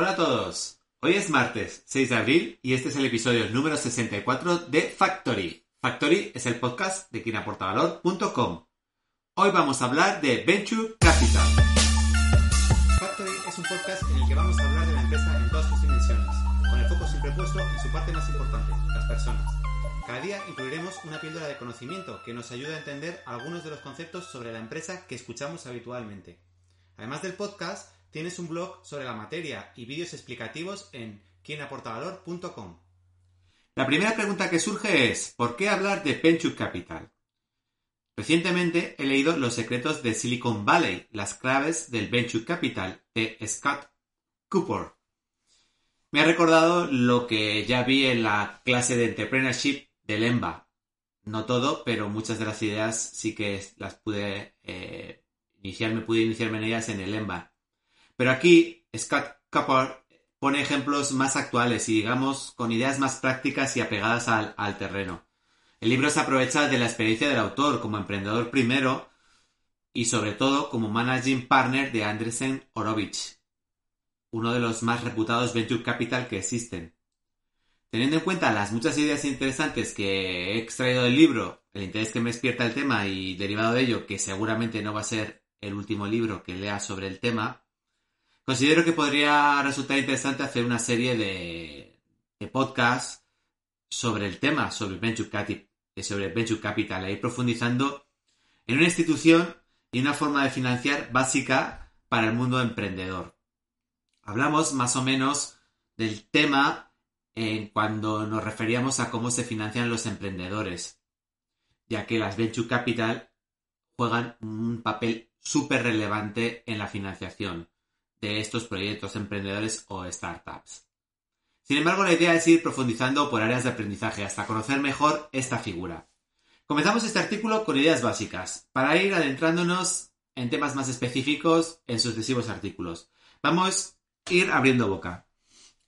Hola a todos. Hoy es martes 6 de abril y este es el episodio número 64 de Factory. Factory es el podcast de quienaportavalor.com. Hoy vamos a hablar de Venture Capital. Factory es un podcast en el que vamos a hablar de la empresa en todas sus dimensiones, con el foco siempre puesto en su parte más importante, las personas. Cada día incluiremos una píldora de conocimiento que nos ayude a entender algunos de los conceptos sobre la empresa que escuchamos habitualmente. Además del podcast, tienes un blog sobre la materia y vídeos explicativos en quienaportavalor.com. La primera pregunta que surge es, ¿por qué hablar de Venture Capital? Recientemente he leído Los secretos de Silicon Valley, las claves del Venture Capital, de Scott Cooper. Me ha recordado lo que ya vi en la clase de Entrepreneurship del EMBA. No todo, pero muchas de las ideas sí que las pude eh, iniciar, me pude iniciarme en ellas en el EMBA. Pero aquí Scott Cooper pone ejemplos más actuales y digamos con ideas más prácticas y apegadas al, terreno. El libro se aprovecha de la experiencia del autor como emprendedor primero y sobre todo como managing partner de Andresen Horowitz, uno de los más reputados venture capital que existen. Teniendo en cuenta las muchas ideas interesantes que he extraído del libro, el interés que me despierta el tema y derivado de ello, que seguramente no va a ser el último libro que lea sobre el tema, considero que podría resultar interesante hacer una serie de, podcasts sobre el tema, sobre sobre Venture Capital, e ir profundizando en una institución y una forma de financiar básica para el mundo emprendedor. Hablamos más o menos del tema cuando nos referíamos a cómo se financian los emprendedores, ya que las venture capital juegan un papel súper relevante en la financiación de estos proyectos emprendedores o startups. Sin embargo, la idea es ir profundizando por áreas de aprendizaje hasta conocer mejor esta figura. Comenzamos este artículo con ideas básicas, para ir adentrándonos en temas más específicos en sucesivos artículos. Vamos a ir abriendo boca.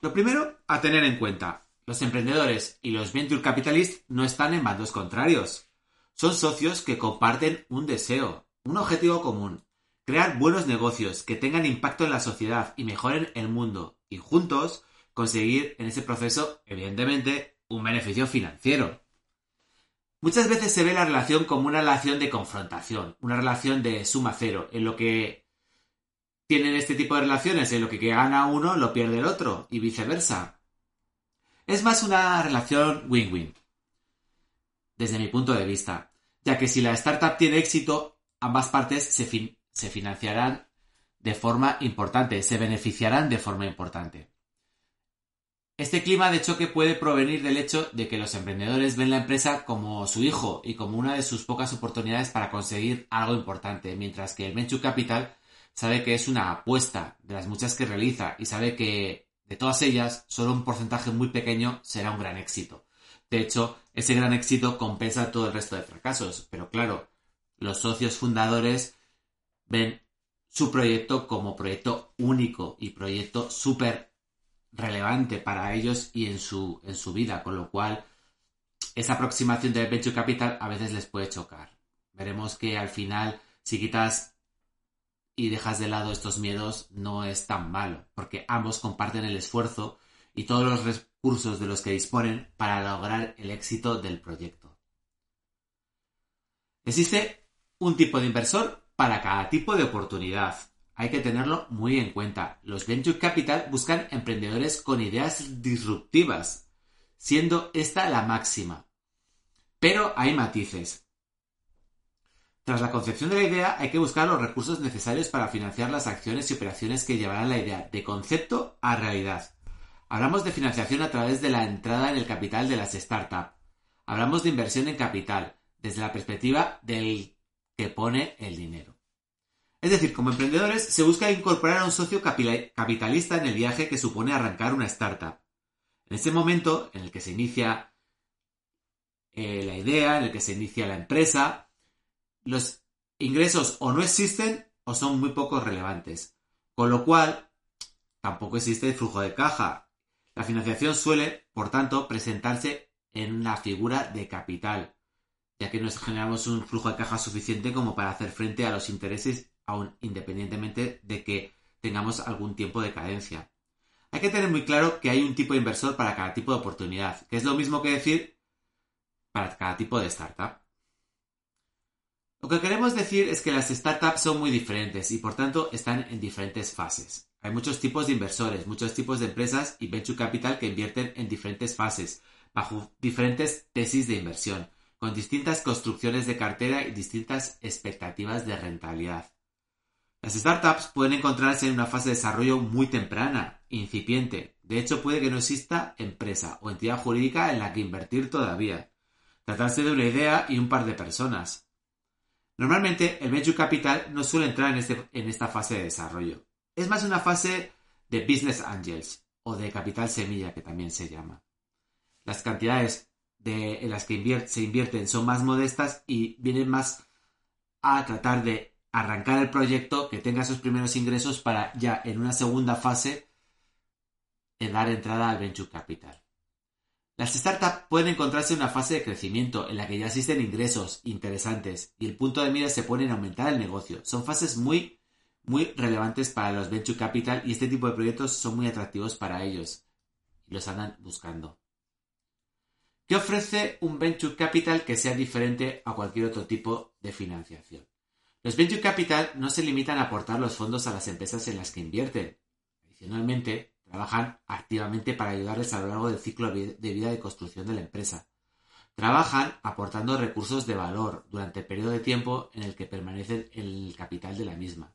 Lo primero a tener en cuenta, los emprendedores y los venture capitalists no están en bandos contrarios. Son socios que comparten un deseo, un objetivo común, crear buenos negocios que tengan impacto en la sociedad y mejoren el mundo, y juntos conseguir en ese proceso, evidentemente, un beneficio financiero. Muchas veces se ve la relación como una relación de confrontación, una relación de suma cero, en lo que tienen este tipo de relaciones en lo que gana uno lo pierde el otro y viceversa. Es más una relación win-win, desde mi punto de vista, ya que si la startup tiene éxito, ambas partes se, se financiarán de forma importante, se beneficiarán de forma importante. Este clima de choque puede provenir del hecho de que los emprendedores ven la empresa como su hijo y como una de sus pocas oportunidades para conseguir algo importante, mientras que el venture capital sabe que es una apuesta de las muchas que realiza y sabe que de todas ellas solo un porcentaje muy pequeño será un gran éxito. De hecho, ese gran éxito compensa todo el resto de fracasos, pero claro, los socios fundadores ven su proyecto como proyecto único y proyecto súper relevante para ellos y en su, en su vida, con lo cual esa aproximación del venture capital a veces les puede chocar. Veremos que al final, si quitas y dejas de lado estos miedos, no es tan malo, porque ambos comparten el esfuerzo y todos los recursos de los que disponen para lograr el éxito del proyecto. Existe un tipo de inversor para cada tipo de oportunidad. Hay que tenerlo muy en cuenta. Los Venture Capital buscan emprendedores con ideas disruptivas, siendo esta la máxima. Pero hay matices. Tras la concepción de la idea hay que buscar los recursos necesarios para financiar las acciones y operaciones que llevarán la idea de concepto a realidad. Hablamos de financiación a través de la entrada en el capital de las startups. Hablamos de inversión en capital, desde la perspectiva del que pone el dinero. Es decir, como emprendedores se busca incorporar a un socio capitalista en el viaje que supone arrancar una startup. En ese momento en el que se inicia eh, la idea, en el que se inicia la empresa, los ingresos o no existen o son muy poco relevantes. Con lo cual, tampoco existe el flujo de caja. La financiación suele, por tanto, presentarse en una figura de capital, ya que no generamos un flujo de caja suficiente como para hacer frente a los intereses, aún independientemente de que tengamos algún tiempo de cadencia. Hay que tener muy claro que hay un tipo de inversor para cada tipo de oportunidad, que es lo mismo que decir para cada tipo de startup. Lo que queremos decir es que las startups son muy diferentes y por tanto están en diferentes fases. Hay muchos tipos de inversores, muchos tipos de empresas y venture capital que invierten en diferentes fases, bajo diferentes tesis de inversión, con distintas construcciones de cartera y distintas expectativas de rentabilidad. Las startups pueden encontrarse en una fase de desarrollo muy temprana, incipiente. De hecho, puede que no exista empresa o entidad jurídica en la que invertir todavía. Tratarse de una idea y un par de personas. Normalmente, el venture capital no suele entrar en, este, en esta fase de desarrollo. Es más una fase de business angels o de capital semilla, que también se llama. Las cantidades en las que se invierten son más modestas y vienen más a tratar de arrancar el proyecto, que tenga sus primeros ingresos para ya en una segunda fase dar entrada al venture capital. Las startups pueden encontrarse en una fase de crecimiento en la que ya existen ingresos interesantes y el punto de mira se pone en aumentar el negocio. Son fases muy, muy relevantes para los venture capital y este tipo de proyectos son muy atractivos para ellos y los andan buscando. ¿Qué ofrece un venture capital que sea diferente a cualquier otro tipo de financiación? Los venture capital no se limitan a aportar los fondos a las empresas en las que invierten. Adicionalmente, trabajan activamente para ayudarles a lo largo del ciclo de vida de construcción de la empresa. Trabajan aportando recursos de valor durante el periodo de tiempo en el que permanece el capital de la misma.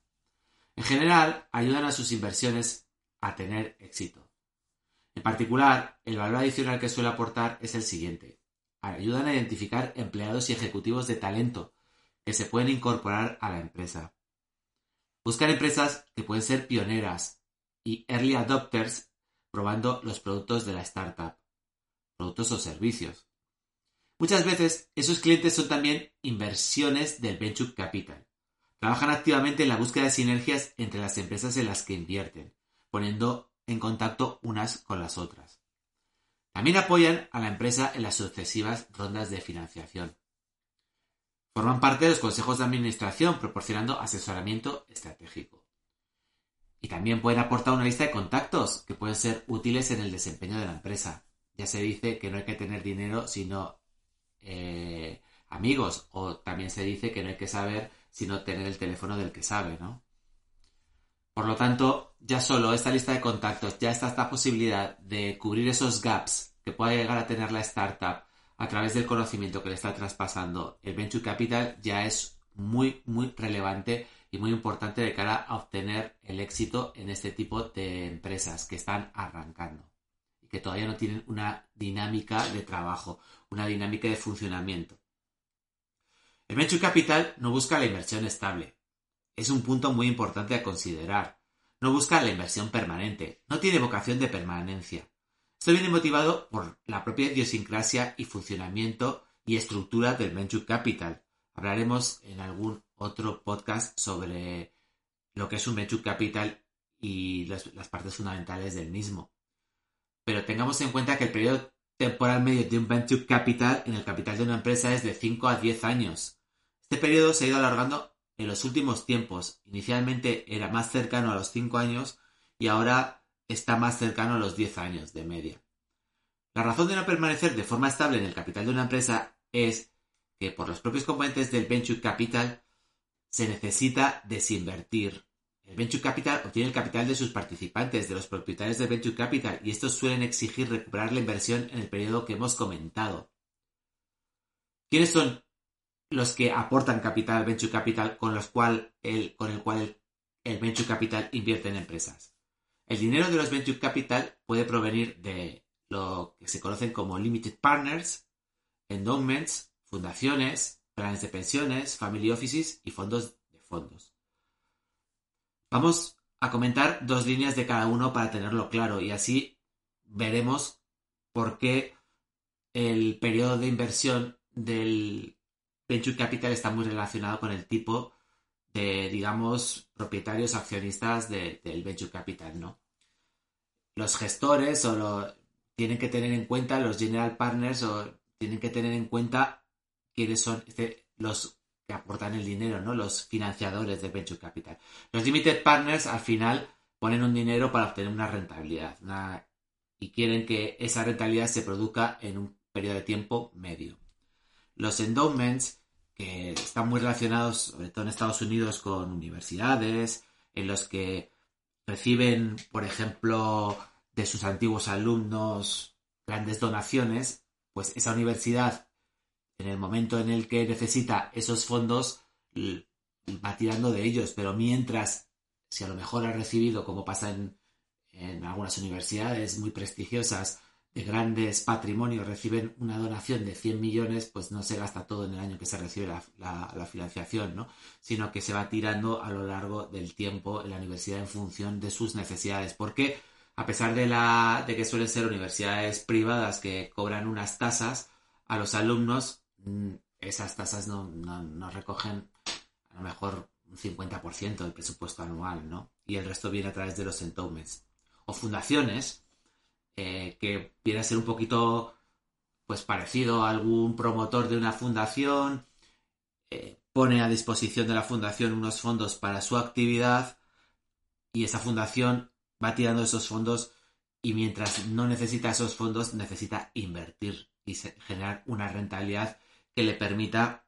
En general, ayudan a sus inversiones a tener éxito. En particular, el valor adicional que suele aportar es el siguiente. Ayudan a identificar empleados y ejecutivos de talento que se pueden incorporar a la empresa. Buscar empresas que pueden ser pioneras y early adopters probando los productos de la startup, productos o servicios. Muchas veces esos clientes son también inversiones del venture capital. Trabajan activamente en la búsqueda de sinergias entre las empresas en las que invierten, poniendo en contacto unas con las otras. También apoyan a la empresa en las sucesivas rondas de financiación. Forman parte de los consejos de administración proporcionando asesoramiento estratégico. Y también pueden aportar una lista de contactos que pueden ser útiles en el desempeño de la empresa. Ya se dice que no hay que tener dinero sino eh, amigos o también se dice que no hay que saber sino tener el teléfono del que sabe, ¿no? Por lo tanto, ya solo esta lista de contactos, ya está esta posibilidad de cubrir esos gaps que pueda llegar a tener la startup a través del conocimiento que le está traspasando el venture capital ya es muy, muy relevante y muy importante de cara a obtener el éxito en este tipo de empresas que están arrancando y que todavía no tienen una dinámica de trabajo, una dinámica de funcionamiento. El venture capital no busca la inversión estable. Es un punto muy importante a considerar. No busca la inversión permanente. No tiene vocación de permanencia. Esto viene motivado por la propia idiosincrasia y funcionamiento y estructura del venture capital. Hablaremos en algún otro podcast sobre lo que es un venture capital y las, partes fundamentales del mismo. Pero tengamos en cuenta que el periodo temporal medio de un venture capital en el capital de una empresa es de 5 a 10 años. Este periodo se ha ido alargando en los últimos tiempos. Inicialmente era más cercano a los 5 años y ahora está más cercano a los 10 años de media. La razón de no permanecer de forma estable en el capital de una empresa es que por los propios componentes del venture capital se necesita desinvertir. El venture capital obtiene el capital de sus participantes, de los propietarios del venture capital, y estos suelen exigir recuperar la inversión en el periodo que hemos comentado. ¿Quiénes son los que aportan capital al venture capital con, los cual con el cual el venture capital invierte en empresas? El dinero de los venture capital puede provenir de lo que se conocen como limited partners, endowments, fundaciones, planes de pensiones, family offices y fondos de fondos. Vamos a comentar dos líneas de cada uno para tenerlo claro y así veremos por qué el periodo de inversión del venture capital está muy relacionado con el tipo de, digamos, propietarios accionistas del venture capital, ¿no? Los gestores o lo, tienen que tener en cuenta, los general partners o tienen que tener en cuenta quiénes son este, los que aportan el dinero, ¿no? Los financiadores del venture capital. Los limited partners al final ponen un dinero para obtener una rentabilidad y quieren que esa rentabilidad se produzca en un periodo de tiempo medio. Los endowments, que están muy relacionados, sobre todo en Estados Unidos, con universidades, en los que reciben, por ejemplo, de sus antiguos alumnos grandes donaciones, pues esa universidad, en el momento en el que necesita esos fondos, va tirando de ellos, pero mientras, si a lo mejor ha recibido, como pasa en, algunas universidades muy prestigiosas, de grandes patrimonios reciben una donación de 100 millones, pues no se gasta todo en el año que se recibe la, financiación, ¿no? Sino que se va tirando a lo largo del tiempo en la universidad en función de sus necesidades. Porque a pesar de, la, de que suelen ser universidades privadas que cobran unas tasas, a los alumnos mm, esas tasas no, no recogen a lo mejor un 50% del presupuesto anual, ¿no? Y el resto viene a través de los endowments. O fundaciones, eh, que viene a ser un poquito, pues parecido a algún promotor de una fundación, eh, pone a disposición de la fundación unos fondos para su actividad y esa fundación va tirando esos fondos y mientras no necesita esos fondos necesita invertir y generar una rentabilidad que le permita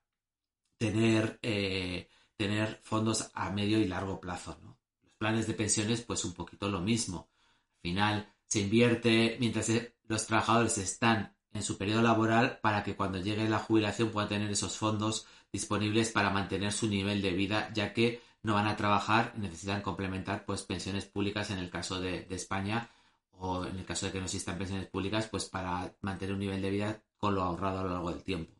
tener eh, tener fondos a medio y largo plazo. ¿no? Los planes de pensiones, pues un poquito lo mismo. Al final se invierte mientras los trabajadores están en su periodo laboral para que cuando llegue la jubilación puedan tener esos fondos disponibles para mantener su nivel de vida, ya que no van a trabajar y necesitan complementar pues pensiones públicas en el caso de, de España o en el caso de que no existan pensiones públicas, pues para mantener un nivel de vida con lo ahorrado a lo largo del tiempo.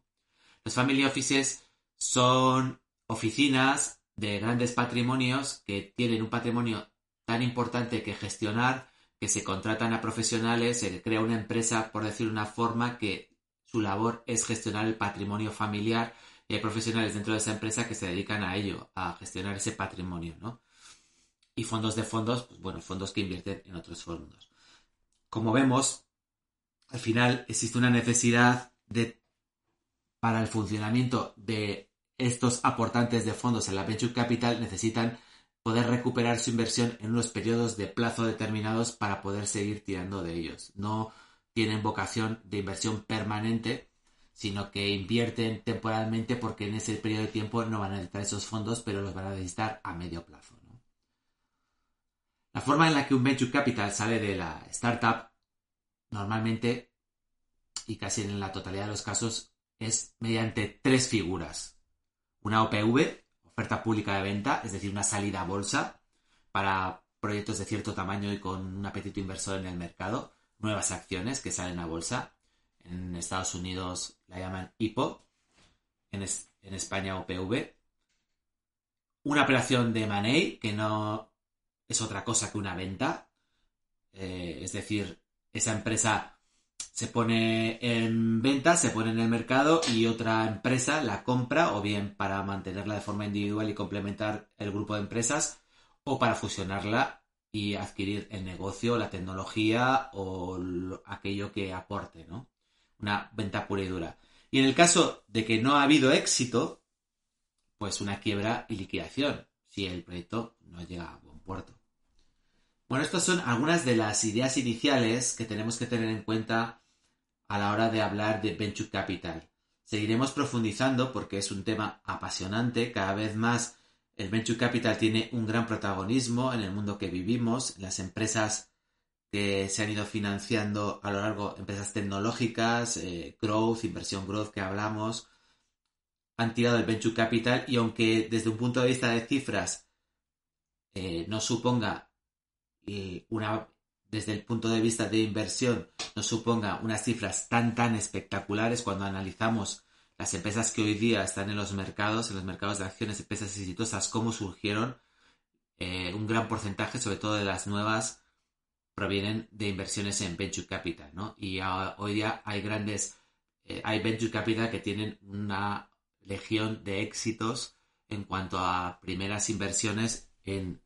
Los family offices son oficinas de grandes patrimonios que tienen un patrimonio tan importante que gestionar que se contratan a profesionales, se crea una empresa, por decir una forma, que su labor es gestionar el patrimonio familiar y hay profesionales dentro de esa empresa que se dedican a ello, a gestionar ese patrimonio, ¿no? Y fondos de fondos, pues bueno, fondos que invierten en otros fondos. Como vemos, al final existe una necesidad de, para el funcionamiento de estos aportantes de fondos en la venture capital necesitan poder recuperar su inversión en unos periodos de plazo determinados para poder seguir tirando de ellos. No tienen vocación de inversión permanente, sino que invierten temporalmente porque en ese periodo de tiempo no van a necesitar esos fondos, pero los van a necesitar a medio plazo. La forma en la que un venture capital sale de la startup normalmente y casi en la totalidad de los casos es mediante tres figuras. Una OPV, oferta pública de venta, es decir, una salida a bolsa para proyectos de cierto tamaño y con un apetito inversor en el mercado. Nuevas acciones que salen a bolsa. En Estados Unidos la llaman IPO. En, España OPV. Una operación de money que no es otra cosa que una venta. Eh, es decir, esa empresa se pone en venta, se pone en el mercado y otra empresa la compra o bien para mantenerla de forma individual y complementar el grupo de empresas o para fusionarla y adquirir el negocio, la tecnología o aquello que aporte, ¿no? Una venta pura y dura. Y en el caso de que no ha habido éxito, pues una quiebra y liquidación, si el proyecto no llega a buen puerto. Bueno, estas son algunas de las ideas iniciales que tenemos que tener en cuenta a la hora de hablar de Venture Capital. Seguiremos profundizando porque es un tema apasionante. Cada vez más el Venture Capital tiene un gran protagonismo en el mundo que vivimos. Las empresas que se han ido financiando a lo largo, empresas tecnológicas, eh, growth, inversión growth que hablamos, han tirado el Venture Capital y aunque desde un punto de vista de cifras eh, no suponga eh, una desde el punto de vista de inversión nos suponga unas cifras tan tan espectaculares cuando analizamos las empresas que hoy día están en los mercados, en los mercados de acciones, empresas exitosas, cómo surgieron, eh, un gran porcentaje, sobre todo de las nuevas, provienen de inversiones en venture capital, ¿no? Y hoy día hay grandes, eh, hay venture capital que tienen una legión de éxitos en cuanto a primeras inversiones en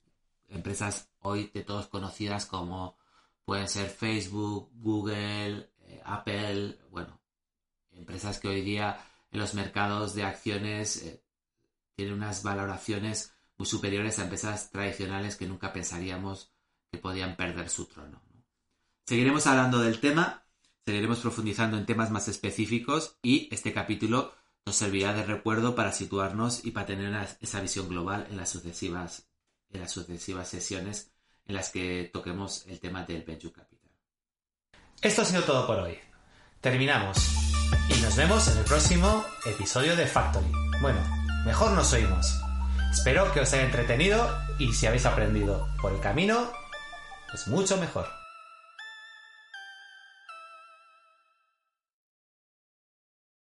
empresas hoy de todos conocidas como pueden ser Facebook, Google, eh, Apple, bueno, empresas que hoy día en los mercados de acciones eh, tienen unas valoraciones muy superiores a empresas tradicionales que nunca pensaríamos que podían perder su trono. Seguiremos hablando del tema, seguiremos profundizando en temas más específicos y este capítulo nos servirá de recuerdo para situarnos y para tener esa visión global en las sucesivas, en las sucesivas sesiones en las que toquemos el tema del Venture Capital. Esto ha sido todo por hoy. Terminamos. Y nos vemos en el próximo episodio de Factory. Bueno, mejor nos oímos. Espero que os haya entretenido y si habéis aprendido por el camino, pues mucho mejor.